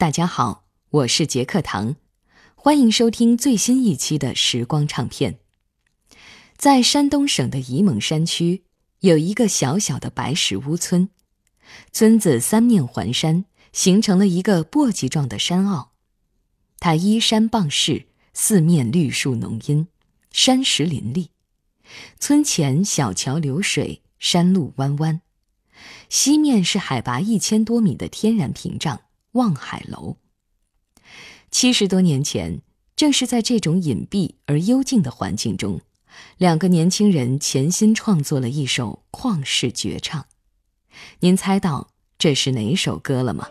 大家好，我是杰克唐，欢迎收听最新一期的时光唱片。在山东省的沂蒙山区，有一个小小的白石屋村，村子三面环山，形成了一个簸箕状的山坳。它依山傍势，四面绿树浓荫，山石林立。村前小桥流水，山路弯弯。西面是海拔一千多米的天然屏障——望海楼。七十多年前，正是在这种隐蔽而幽静的环境中。两个年轻人潜心创作了一首旷世绝唱，您猜到这是哪首歌了吗？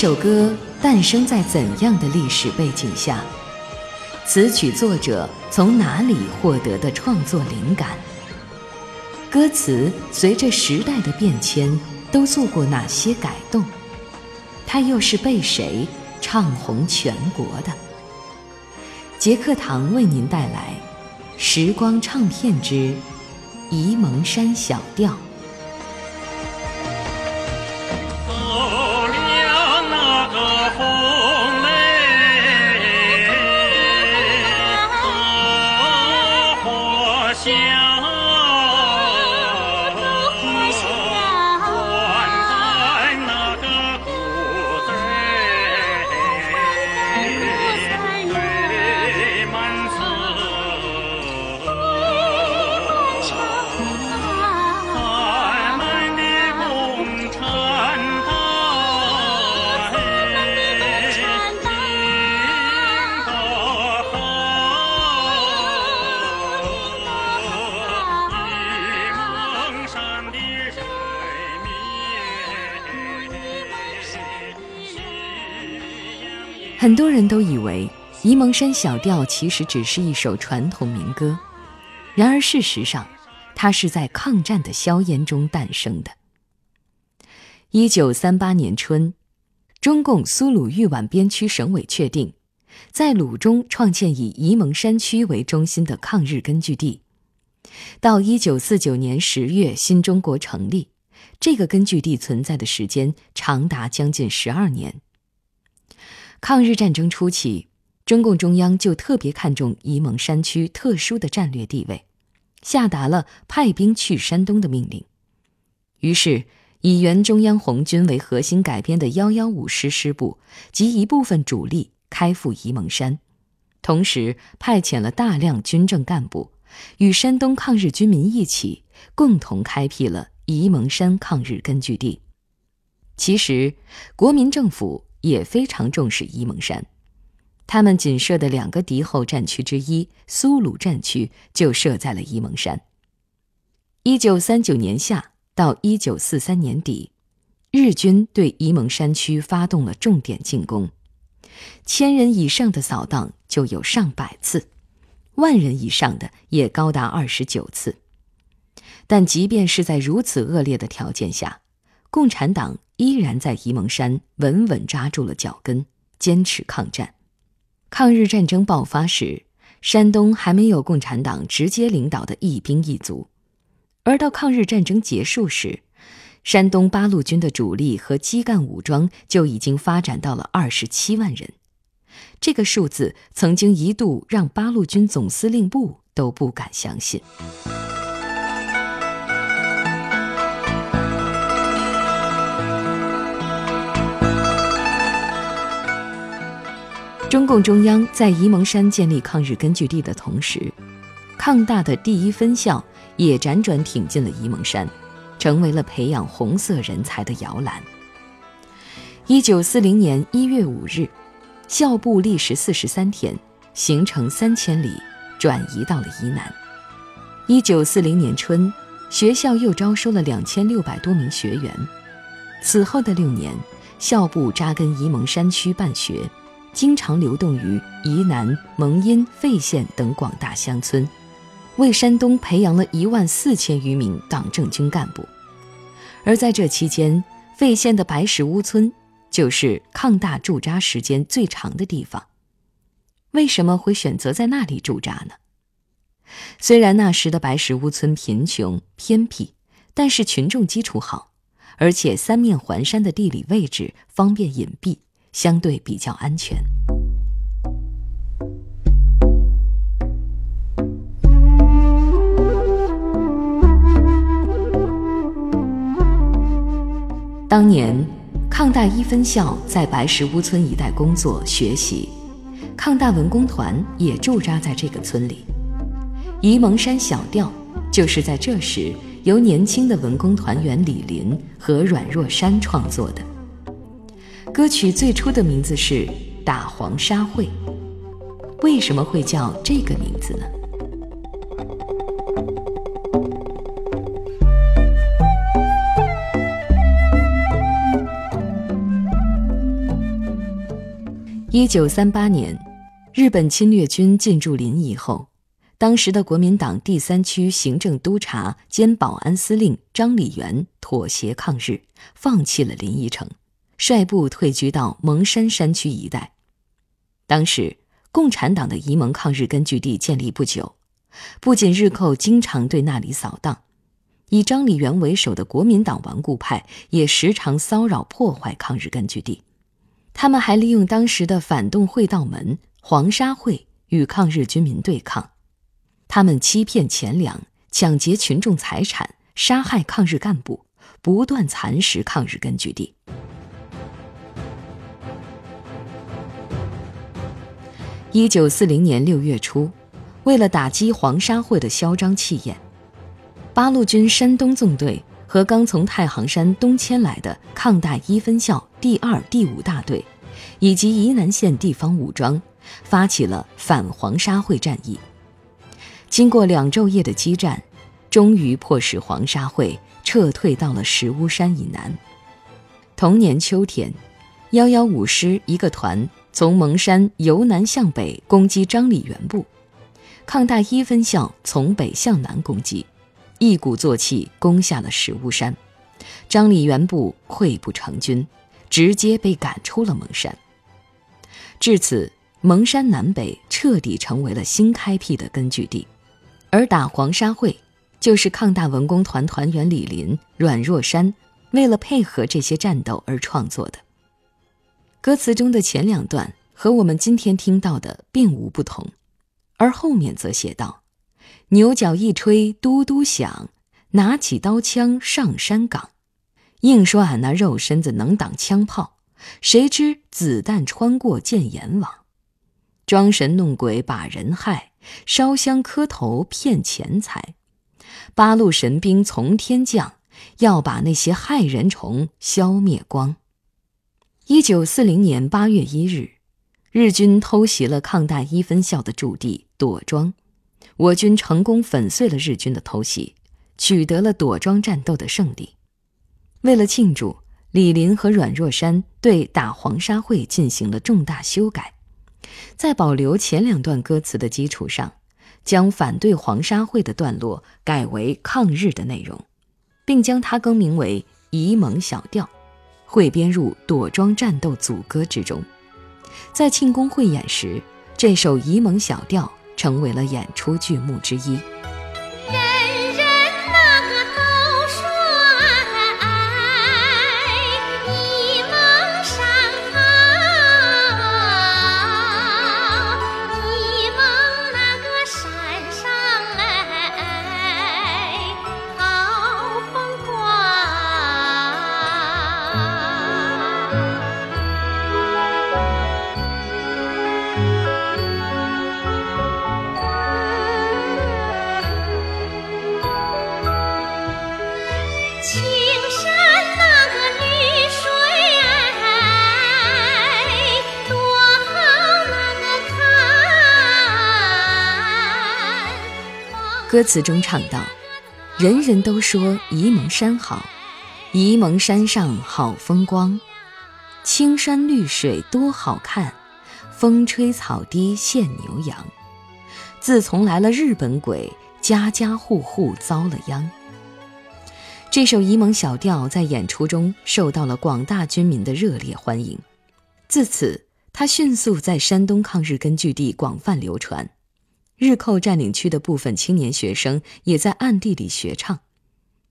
这首歌诞生在怎样的历史背景下？词曲作者从哪里获得的创作灵感？歌词随着时代的变迁都做过哪些改动？它又是被谁唱红全国的？杰克堂为您带来《时光唱片之沂蒙山小调》。很多人都以为《沂蒙山小调》其实只是一首传统民歌，然而事实上，它是在抗战的硝烟中诞生的。一九三八年春，中共苏鲁豫皖边区省委确定，在鲁中创建以沂蒙山区为中心的抗日根据地。到一九四九年十月，新中国成立，这个根据地存在的时间长达将近十二年。抗日战争初期，中共中央就特别看重沂蒙山区特殊的战略地位，下达了派兵去山东的命令。于是，以原中央红军为核心改编的幺幺五师师部及一部分主力开赴沂蒙山，同时派遣了大量军政干部，与山东抗日军民一起，共同开辟了沂蒙山抗日根据地。其实，国民政府。也非常重视沂蒙山，他们仅设的两个敌后战区之一苏鲁战区就设在了沂蒙山。一九三九年夏到一九四三年底，日军对沂蒙山区发动了重点进攻，千人以上的扫荡就有上百次，万人以上的也高达二十九次。但即便是在如此恶劣的条件下，共产党。依然在沂蒙山稳稳扎住了脚跟，坚持抗战。抗日战争爆发时，山东还没有共产党直接领导的一兵一卒；而到抗日战争结束时，山东八路军的主力和基干武装就已经发展到了二十七万人。这个数字曾经一度让八路军总司令部都不敢相信。中共中央在沂蒙山建立抗日根据地的同时，抗大的第一分校也辗转挺进了沂蒙山，成为了培养红色人才的摇篮。一九四零年一月五日，校部历时四十三天，行程三千里，转移到了沂南。一九四零年春，学校又招收了两千六百多名学员。此后的六年，校部扎根沂蒙山区办学，经常流动于沂南、蒙阴、费县等广大乡村。为山东培养了一万四千余名党政军干部，而在这期间，费县的白石屋村就是抗大驻扎时间最长的地方。为什么会选择在那里驻扎呢？虽然那时的白石屋村贫穷偏僻，但是群众基础好，而且三面环山的地理位置方便隐蔽，相对比较安全。当年，抗大一分校在白石屋村一带工作学习，抗大文工团也驻扎在这个村里。《沂蒙山小调》就是在这时由年轻的文工团员李林和阮若山创作的。歌曲最初的名字是《打黄沙会》，为什么会叫这个名字呢？一九三八年，日本侵略军进驻临沂后，当时的国民党第三区行政督察兼保安司令张理元妥协抗日，放弃了临沂城，率部退居到蒙山山区一带。当时，共产党的沂蒙抗日根据地建立不久，不仅日寇经常对那里扫荡，以张理元为首的国民党顽固派也时常骚扰破坏抗日根据地。他们还利用当时的反动会道门黄沙会与抗日军民对抗，他们欺骗钱粮，抢劫群众财产，杀害抗日干部，不断蚕食抗日根据地。一九四零年六月初，为了打击黄沙会的嚣张气焰，八路军山东纵队。和刚从太行山东迁来的抗大一分校第二、第五大队，以及沂南县地方武装，发起了反黄沙会战役。经过两昼夜的激战，终于迫使黄沙会撤退到了石屋山以南。同年秋天，幺幺五师一个团从蒙山由南向北攻击张理元部，抗大一分校从北向南攻击。一鼓作气攻下了石屋山，张理元部溃不成军，直接被赶出了蒙山。至此，蒙山南北彻底成为了新开辟的根据地。而打黄沙会，就是抗大文工团团员李林、阮若山为了配合这些战斗而创作的。歌词中的前两段和我们今天听到的并无不同，而后面则写道。牛角一吹，嘟嘟响，拿起刀枪上山岗。硬说俺那肉身子能挡枪炮，谁知子弹穿过箭眼网。装神弄鬼把人害，烧香磕头骗钱财。八路神兵从天降，要把那些害人虫消灭光。一九四零年八月一日，日军偷袭了抗大一分校的驻地垛庄。我军成功粉碎了日军的偷袭，取得了垛庄战斗的胜利。为了庆祝，李林和阮若山对《打黄沙会》进行了重大修改，在保留前两段歌词的基础上，将反对黄沙会的段落改为抗日的内容，并将它更名为《沂蒙小调》，汇编入朵庄战斗组歌之中。在庆功汇演时，这首《沂蒙小调》。成为了演出剧目之一。歌词中唱道：“人人都说沂蒙山好，沂蒙山上好风光，青山绿水多好看，风吹草低见牛羊。自从来了日本鬼，家家户户遭了殃。”这首沂蒙小调在演出中受到了广大军民的热烈欢迎，自此，它迅速在山东抗日根据地广泛流传。日寇占领区的部分青年学生也在暗地里学唱，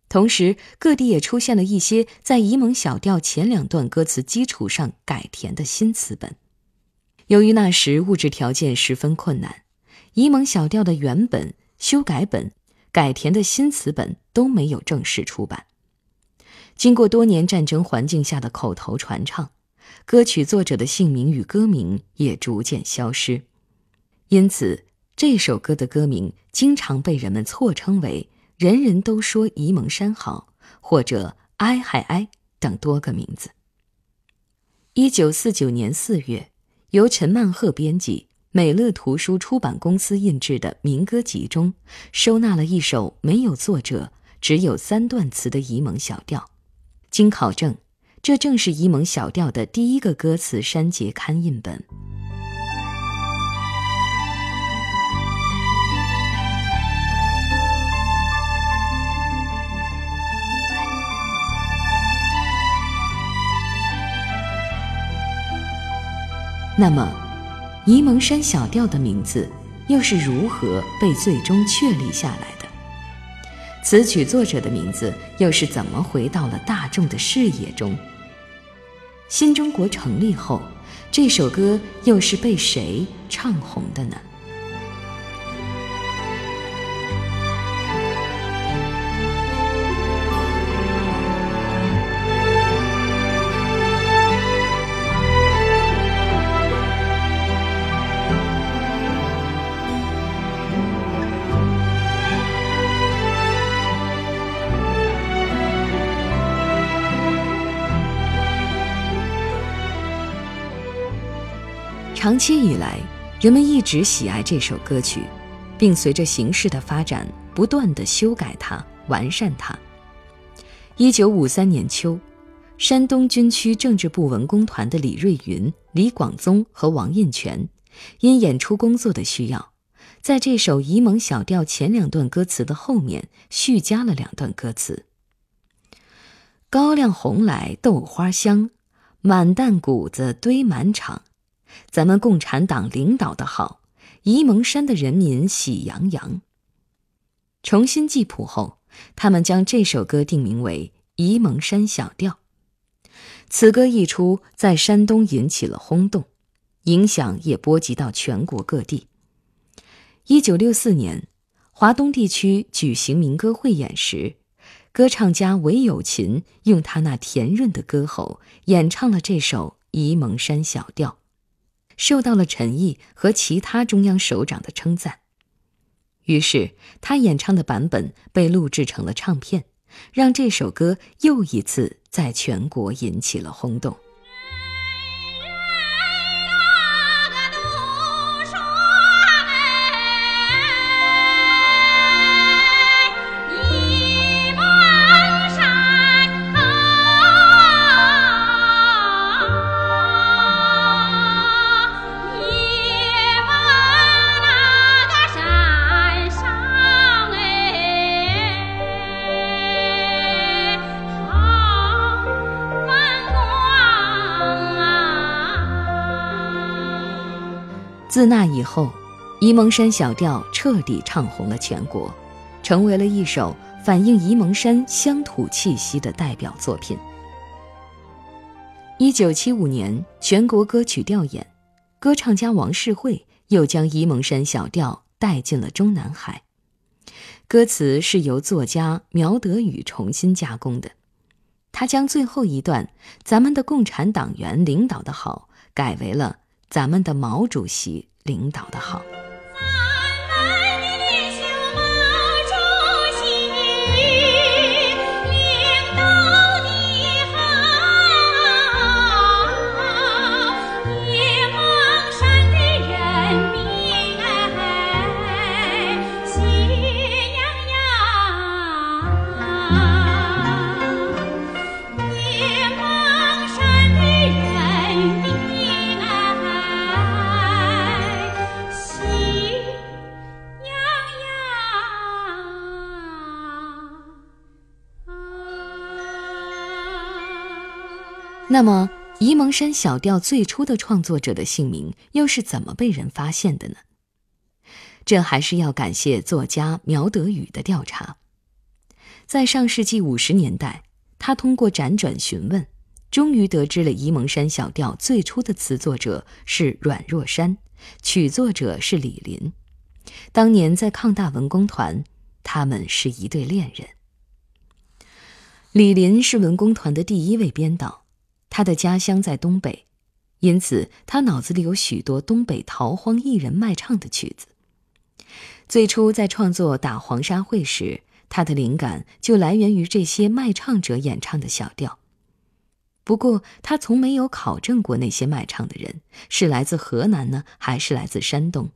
同时各地也出现了一些在沂蒙小调前两段歌词基础上改填的新词本。由于那时物质条件十分困难，沂蒙小调的原本、修改本。改填的新词本都没有正式出版。经过多年战争环境下的口头传唱，歌曲作者的姓名与歌名也逐渐消失，因此这首歌的歌名经常被人们错称为“人人都说沂蒙山好”或者“哀还哀”等多个名字。一九四九年四月，由陈曼鹤编辑。美乐图书出版公司印制的民歌集中，收纳了一首没有作者、只有三段词的沂蒙小调。经考证，这正是沂蒙小调的第一个歌词删节刊印本。那么。沂蒙山小调的名字又是如何被最终确立下来的？词曲作者的名字又是怎么回到了大众的视野中？新中国成立后，这首歌又是被谁唱红的呢？长期以来，人们一直喜爱这首歌曲，并随着形势的发展，不断地修改它、完善它。一九五三年秋，山东军区政治部文工团的李瑞云、李广宗和王印泉，因演出工作的需要，在这首沂蒙小调前两段歌词的后面续加了两段歌词：“高粱红来豆花香，满担谷子堆满场。”咱们共产党领导的好，沂蒙山的人民喜洋洋。重新记谱后，他们将这首歌定名为《沂蒙山小调》。此歌一出，在山东引起了轰动，影响也波及到全国各地。一九六四年，华东地区举行民歌汇演时，歌唱家韦有琴用他那甜润的歌喉演唱了这首《沂蒙山小调》。受到了陈毅和其他中央首长的称赞，于是他演唱的版本被录制成了唱片，让这首歌又一次在全国引起了轰动。自那以后，沂蒙山小调彻底唱红了全国，成为了一首反映沂蒙山乡土气息的代表作品。一九七五年，全国歌曲调研，歌唱家王世惠又将沂蒙山小调带进了中南海。歌词是由作家苗德宇重新加工的，他将最后一段“咱们的共产党员领导的好”改为了。咱们的毛主席领导的好。那么，沂蒙山小调最初的创作者的姓名又是怎么被人发现的呢？这还是要感谢作家苗德宇的调查。在上世纪五十年代，他通过辗转询问，终于得知了沂蒙山小调最初的词作者是阮若山，曲作者是李林。当年在抗大文工团，他们是一对恋人。李林是文工团的第一位编导，他的家乡在东北，因此他脑子里有许多东北逃荒艺人卖唱的曲子。最初在创作《打黄沙会》时，他的灵感就来源于这些卖唱者演唱的小调。不过，他从没有考证过那些卖唱的人是来自河南呢，还是来自山东。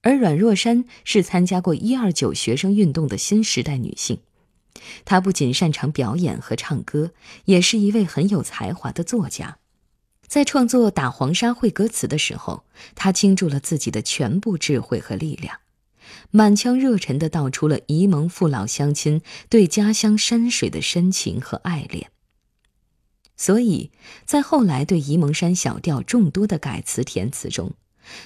而阮若山是参加过一二九学生运动的新时代女性，他不仅擅长表演和唱歌，也是一位很有才华的作家。在创作《打黄沙会》歌词的时候，他倾注了自己的全部智慧和力量。满腔热忱地道出了沂蒙父老乡亲对家乡山水的深情和爱恋。所以，在后来对沂蒙山小调众多的改词填词中，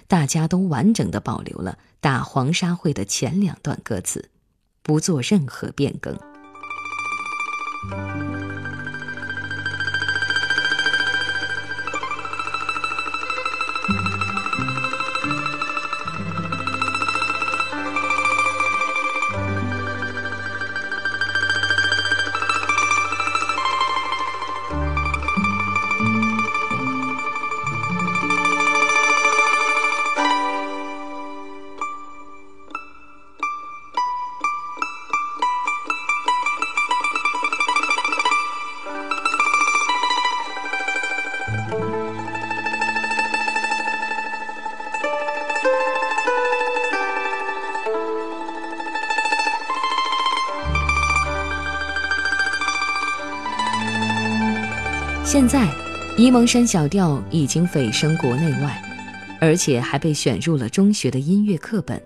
大家都完整地保留了《打黄沙会》的前两段歌词，不做任何变更。Thank you. 现在，沂蒙山小调已经蜚声国内外，而且还被选入了中学的音乐课本。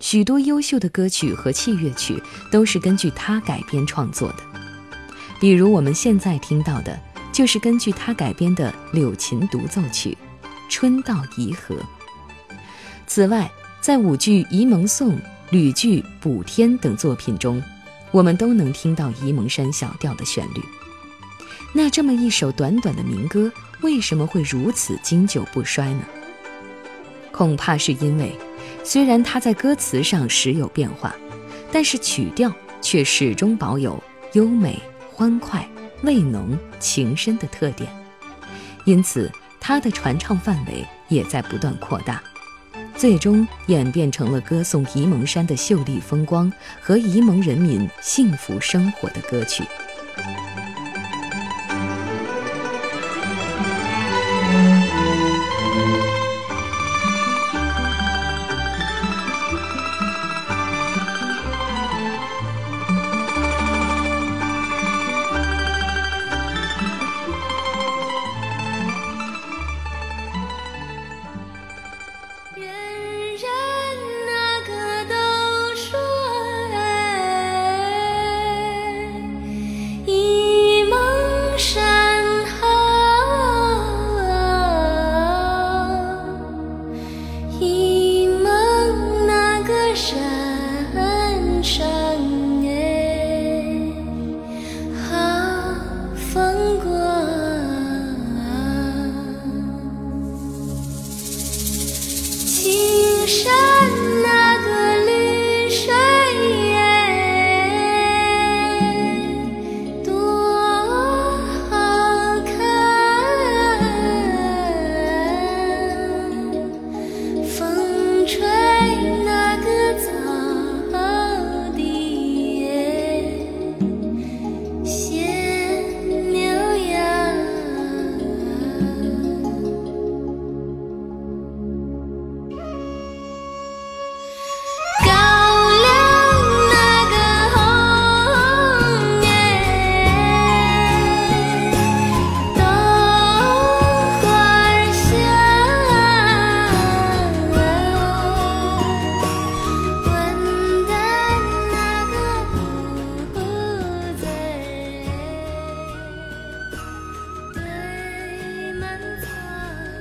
许多优秀的歌曲和器乐曲都是根据它改编创作的，比如我们现在听到的，就是根据它改编的柳琴独奏曲《春到沂河》。此外，在舞剧《沂蒙颂》、吕剧《补天》等作品中，我们都能听到沂蒙山小调的旋律。那这么一首短短的民歌，为什么会如此经久不衰呢？恐怕是因为，虽然它在歌词上时有变化，但是曲调却始终保有优美、欢快、味浓、情深的特点，因此它的传唱范围也在不断扩大，最终演变成了歌颂沂蒙山的秀丽风光和沂蒙人民幸福生活的歌曲。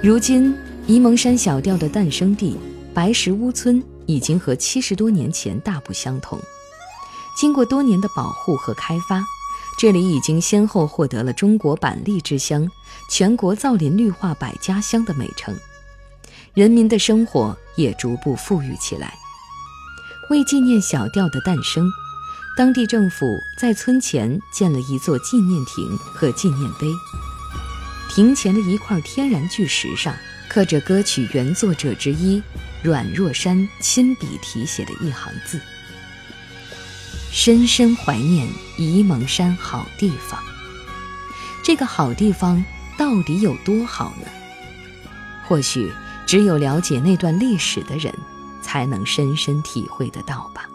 如今，沂蒙山小调的诞生地白石屋村已经和七十多年前大不相同。经过多年的保护和开发，这里已经先后获得了“中国板栗之乡”、“全国造林绿化百家乡”的美称，人民的生活也逐步富裕起来。为纪念小调的诞生，当地政府在村前建了一座纪念亭和纪念碑。亭前的一块天然巨石上，刻着歌曲原作者之一阮若山亲笔题写的一行字：“深深怀念沂蒙山好地方。”这个好地方到底有多好呢？或许只有了解那段历史的人，才能深深体会得到吧。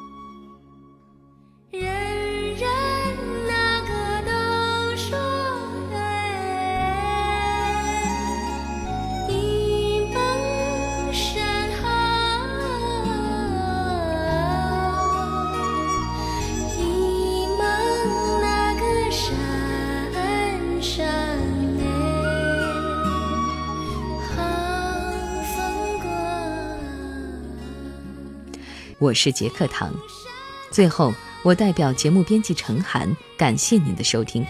我是杰克唐，最后我代表节目编辑陈涵，感谢您的收听。